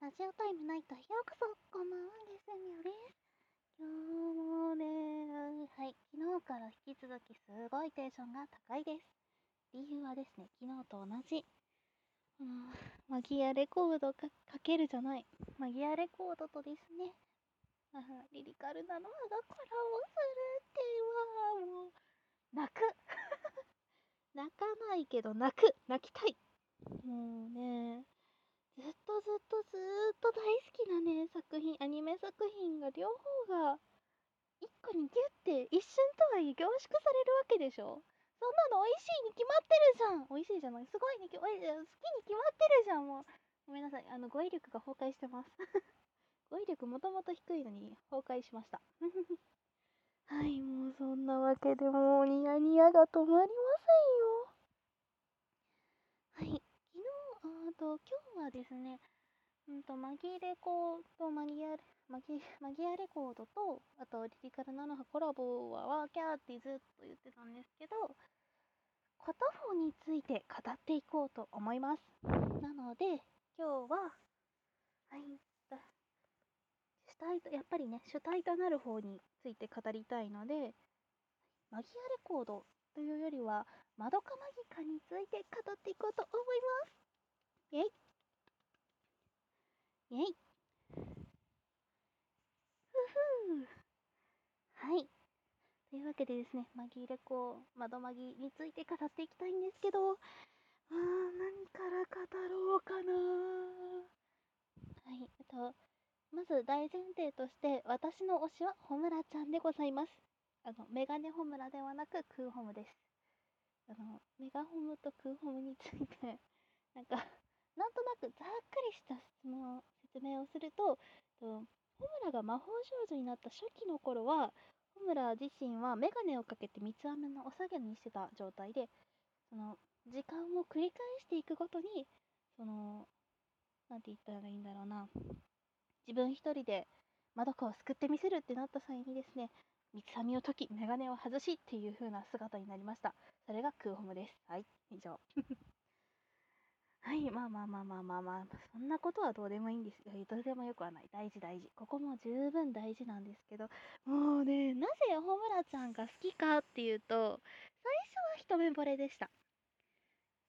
ラジオタイムナイトへようこそこんばんはゲスミオです今日もねはい。昨日から引き続きすごいテンションが高いです。理由はですね昨日と同じ。うんマギアレコードかけるじゃない。マギアレコードとですねリリカルなのはがコラボするってはもう泣く。泣かないけど泣く。泣きたい。もうねずっとずっとずっと大好きなね作品アニメ作品が両方が一個にギュッて一瞬とはいえ凝縮されるわけでしょ？そんなの美味しいに決まってるじゃん！美味しいじゃない。すごいに好きに決まってるじゃんもう。ごめんなさい。あの語彙力が崩壊してます。語彙力もともと低いのに崩壊しました。はいもうそんなわけでもうニヤニヤが止まりませんよはいあと今日はですね、うんと、マギレコとマギアマギマギアレコードと、あとリリカルナノハコラボはワーキャーってずっと言ってたんですけど、片方について語っていこうと思います。なので、今日は、はい、主体と、やっぱりね、主体となる方について語りたいので、マギアレコードというよりは、マドカマギカについて語っていこうと思います。イェイイェイふふはい。というわけでですね、マギレコ、窓マギについて語っていきたいんですけど、あー、何から語ろうかなはい、えっと、まず大前提として、私の推しはホムラちゃんでございます。あの、メガネホムラではなく、クーホムです。あの、メガホムとクーホムについて、なんか、なんとなくざっくりした質問説明をするとホムラが魔法少女になった初期の頃はホムラ自身は眼鏡をかけて三つ編みのお下げにしてた状態でその時間を繰り返していくごとにその何て言ったらいいんだろうな。自分一人でまどかを救ってみせるってなった際にですね三つ編みを解き眼鏡を外しっていう風な姿になりました。それがクーホムです。はい以上。はい、まあまあまあまあまあまあ、そんなことはどうでもいいんですよ。どうでもよくはない。大事大事。ここも十分大事なんですけど、もうね、なぜホムラちゃんが好きかっていうと、最初は一目惚れでした。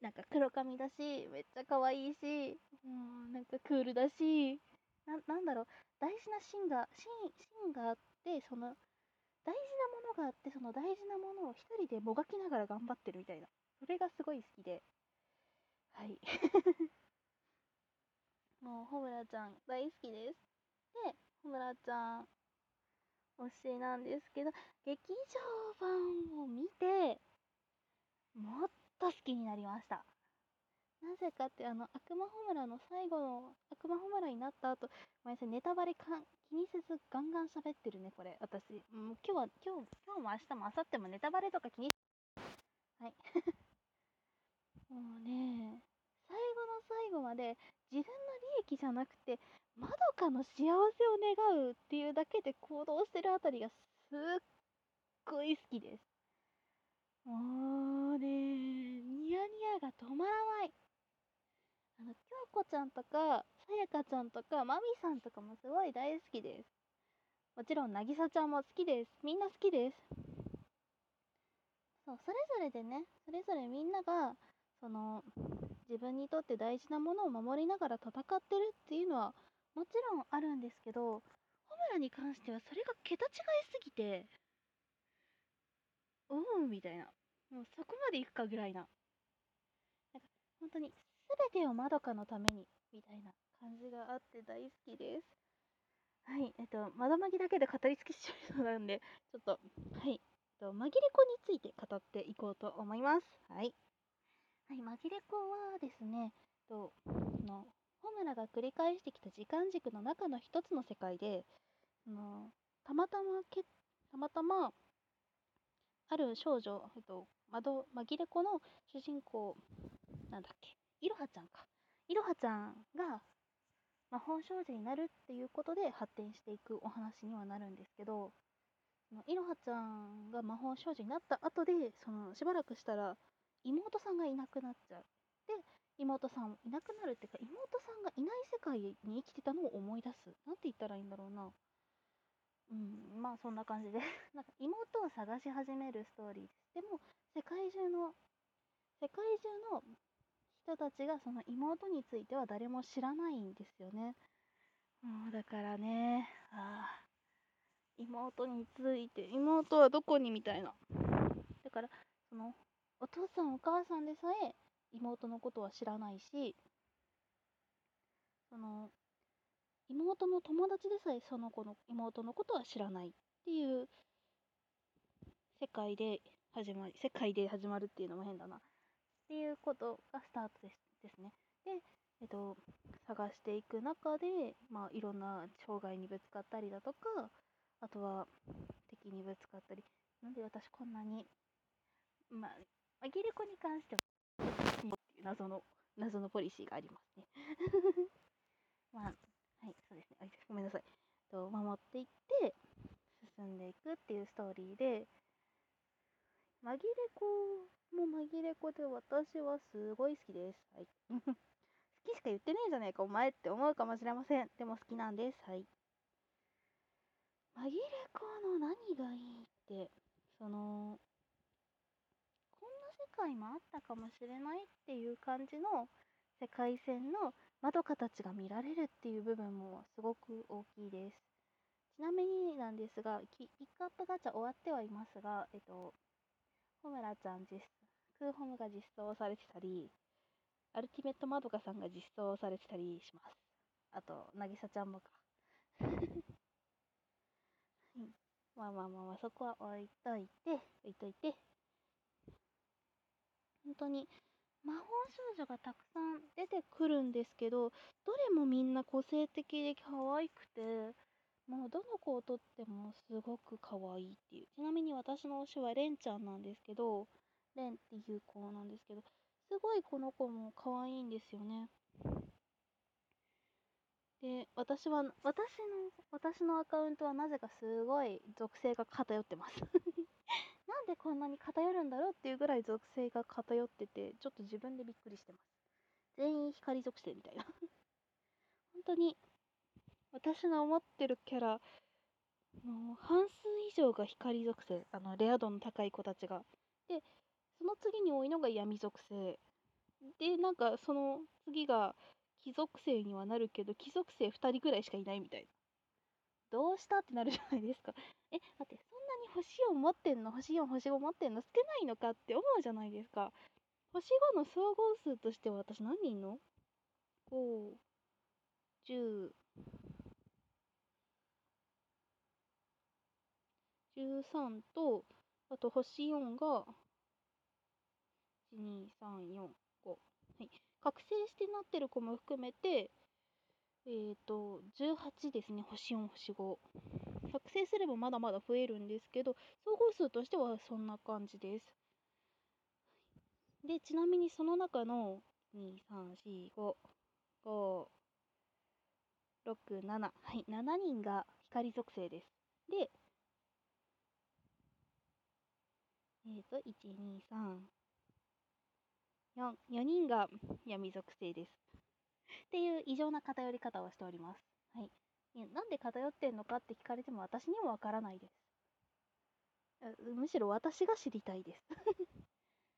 なんか黒髪だし、めっちゃ可愛いし、もうなんかクールだし、ななんだろう、大事なシーンが、シーン、シーンがあって、その、大事なものがあって、その大事なものを一人でもがきながら頑張ってるみたいな。それがすごい好きで。はい。もう、ホムラちゃん大好きです。で、ホムラちゃん推しなんですけど、劇場版を見て、もっと好きになりました。なぜかって、あの、悪魔ホムラの最後の悪魔ホムラになった後、ごめんなさい、ネタバレか気にせずガンガン喋ってるね、これ。私。もう今日は、今日、今日も明日も明後日もネタバレとか気にはい。もうね、最後の最後まで自分の利益じゃなくて、まどかの幸せを願うっていうだけで行動してるあたりがすっごい好きです。もうね、ニヤニヤが止まらない。あの、京子ちゃんとか、さやかちゃんとか、まみさんとかもすごい大好きです。もちろん、なぎさちゃんも好きです。みんな好きです。そう、それぞれでね、それぞれみんなが、その自分にとって大事なものを守りながら戦ってるっていうのはもちろんあるんですけどホムラに関してはそれが桁違いすぎておうみたいなもうそこまでいくかぐらいな。なんか本当に全てをまどかのためにみたいな感じがあって大好きです。はいえっとまどまぎだけで語り尽くしちゃいそうなんでちょっとはいえっと紛れ子について語っていこうと思います。はい。はい、紛れ子はですね、とのホムラが繰り返してきた時間軸の中の一つの世界で、のたまたまけたまたまある少女、えっと、窓紛れ子の主人公、なんだっけ、いろはちゃんか。いろはちゃんが魔法少女になるっていうことで発展していくお話にはなるんですけど、いろはちゃんが魔法少女になった後で、そのしばらくしたら、妹さんがいなくなっちゃう。で、妹さんいなくなるっていうか、妹さんがいない世界に生きてたのを思い出す。なんて言ったらいいんだろうな。うん、まあそんな感じで なんか妹を探し始めるストーリーです。でも、世界中の、世界中の人たちがその妹については誰も知らないんですよね。もうだからね、ああ、妹について、妹はどこにみたいな。だから、その、お父さんお母さんでさえ妹のことは知らないし、その、妹の友達でさえその子の妹のことは知らないっていう世界で始まり、世界で始まるっていうのも変だな。っていうことがスタートですですね。で、えっと、探していく中で、まあ、いろんな障害にぶつかったりだとか、あとは敵にぶつかったり、なんで私こんなに、まあ、紛れ子に関しては、っていう謎の、謎のポリシーがありますね。まあ、はい、そうですね。ごめんなさい。と守っていって、進んでいくっていうストーリーで、紛れ子も紛れ子で私はすごい好きです。はい。好きしか言ってねえじゃねえか、お前って思うかもしれません。でも好きなんです。はい。紛れ子の何がいいって、その、な世界もあったかもしれないっていう感じの世界線のまどかたちが見られるっていう部分もすごく大きいです。ちなみになんですが、ピックアップガチャ終わってはいますが、えっと、ホムラちゃん実、クーホムが実装されてたり、アルティメットマドカさんが実装されてたりします。あと、なぎさちゃんもか。まあまあまあまあ、そこは置いといて、置いといて、本当に魔法少女がたくさん出てくるんですけど、どれもみんな個性的で可愛くて、もうどの子をとってもすごく可愛いっていう。ちなみに私の推しはレンちゃんなんですけど、レンっていう子なんですけど、すごいこの子も可愛いんですよね。で、私は、私の、私のアカウントはなぜかすごい属性が偏ってますなんでこんなに偏るんだろうっていうぐらい属性が偏ってて、ちょっと自分でびっくりしてます。全員光属性みたいな 本当に、私の思ってるキャラの半数以上が光属性。あの、レア度の高い子たちが。で、その次に多いのが闇属性。で、なんかその次が貴族生にはなるけど、貴族生2人ぐらいしかいないみたいな。どうしたってなるじゃないですか。え、待って、そんなに星4持ってんの？星4、星5持ってんの？少ないのかって思うじゃないですか。星5の総合数としては私何人の ?5、10、13と、あと星4が、1、2、3、4、5。はい。覚醒してなってる子も含めて、えっ、ー、と、18ですね、星4、星5。覚醒すればまだまだ増えるんですけど、総合数としてはそんな感じです。で、ちなみにその中の、2、3、4、5、5、6、7、はい、7人が光属性です。で、えっ、ー、と、1、2、3、4、4人が闇属性です。っていう異常な偏り方をしております。はい。なんで偏ってんのかって聞かれても私にもわからないです。むしろ私が知りたいです。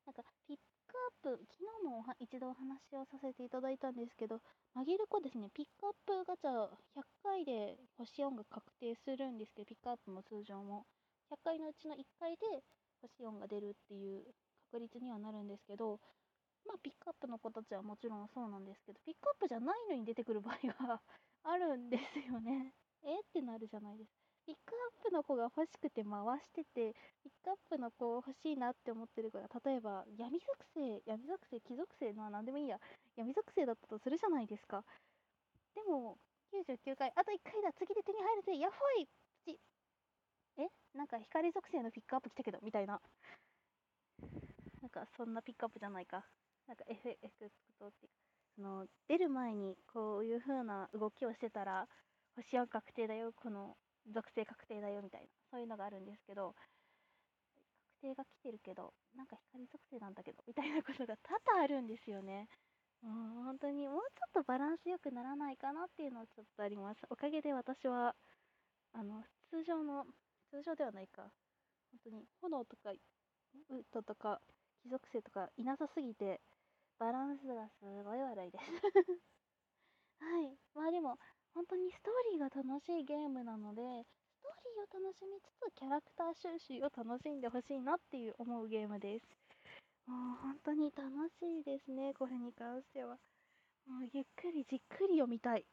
なんか、ピックアップ、昨日も一度お話をさせていただいたんですけど、紛れ子ですね、ピックアップガチャ100回で星4が確定するんですけど、ピックアップも通常も。100回のうちの1回で星4が出るっていう確率にはなるんですけど、まあ、ピックアップの子たちはもちろんそうなんですけど、ピックアップじゃないのに出てくる場合が あるんですよね。えってなるじゃないですか。ピックアップの子が欲しくて回してて、ピックアップの子欲しいなって思ってるから、例えば闇属性、闇属性、貴族性のは何でもいいや、闇属性だったとするじゃないですか。でも、99回、あと1回だ、次で手に入るぜ、やっほいちえなんか光属性のピックアップ来たけど、みたいな。なんかそんなピックアップじゃないか。なんかエフェクトっていうか、その出る前にこういう風な動きをしてたら、星4確定だよ、この属性確定だよみたいな、そういうのがあるんですけど、確定が来てるけど、なんか光属性なんだけど、みたいなことが多々あるんですよね。もう本当にもうちょっとバランスよくならないかなっていうのはちょっとあります。おかげで私は、あの、通常の、通常ではないか、本当に炎とか、ウッドとか、貴族性とかいなさすぎて、バランスがすごい悪いです はい。まあでも、本当にストーリーが楽しいゲームなので、ストーリーを楽しみつつ、キャラクター収集を楽しんでほしいなっていう思うゲームです。もう本当に楽しいですね、これに関しては。もうゆっくりじっくり読みたい。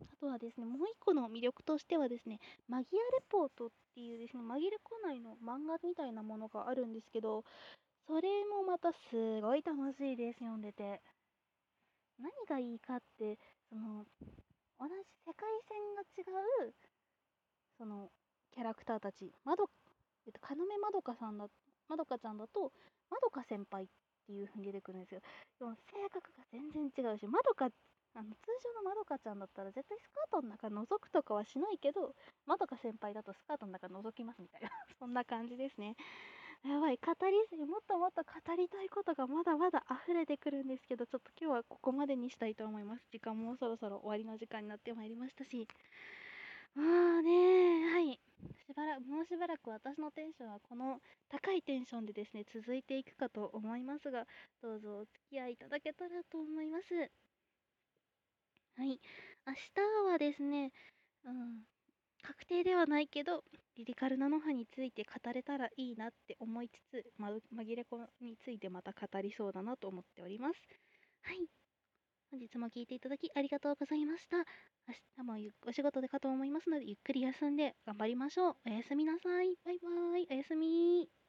あとはですね、もう一個の魅力としてはですね、マギアレポートっていうですね、紛れこないの漫画みたいなものがあるんですけど、それもまたすごい楽しいです、読んでて。何がいいかって、その、同じ世界線が違う、その、キャラクターたち、まど、えっと、かのめまどかさんだ、まどかちゃんだと、まどか先輩っていう風に出てくるんですよ。でも性格が全然違うし、まどか、あの通常のまどかちゃんだったら絶対スカートの中覗くとかはしないけど、まどか先輩だとスカートの中覗きますみたいなそんな感じですね。やばい、語りすぎ、もっともっと語りたいことがまだまだ溢れてくるんですけど、ちょっと今日はここまでにしたいと思います。時間もそろそろ終わりの時間になってまいりましたし。まあね、はい。しばらく、もうしばらく私のテンションはこの高いテンションでですね、続いていくかと思いますが、どうぞお付き合いいただけたらと思います。はい。明日はですね、うん、確定ではないけど、リリカルなのはについて語れたらいいなって思いつつ、ま、紛れ子についてまた語りそうだなと思っております。はい。本日も聴いていただきありがとうございました。明日もお仕事でかと思いますので、ゆっくり休んで頑張りましょう。おやすみなさい。バイバーイ。おやすみ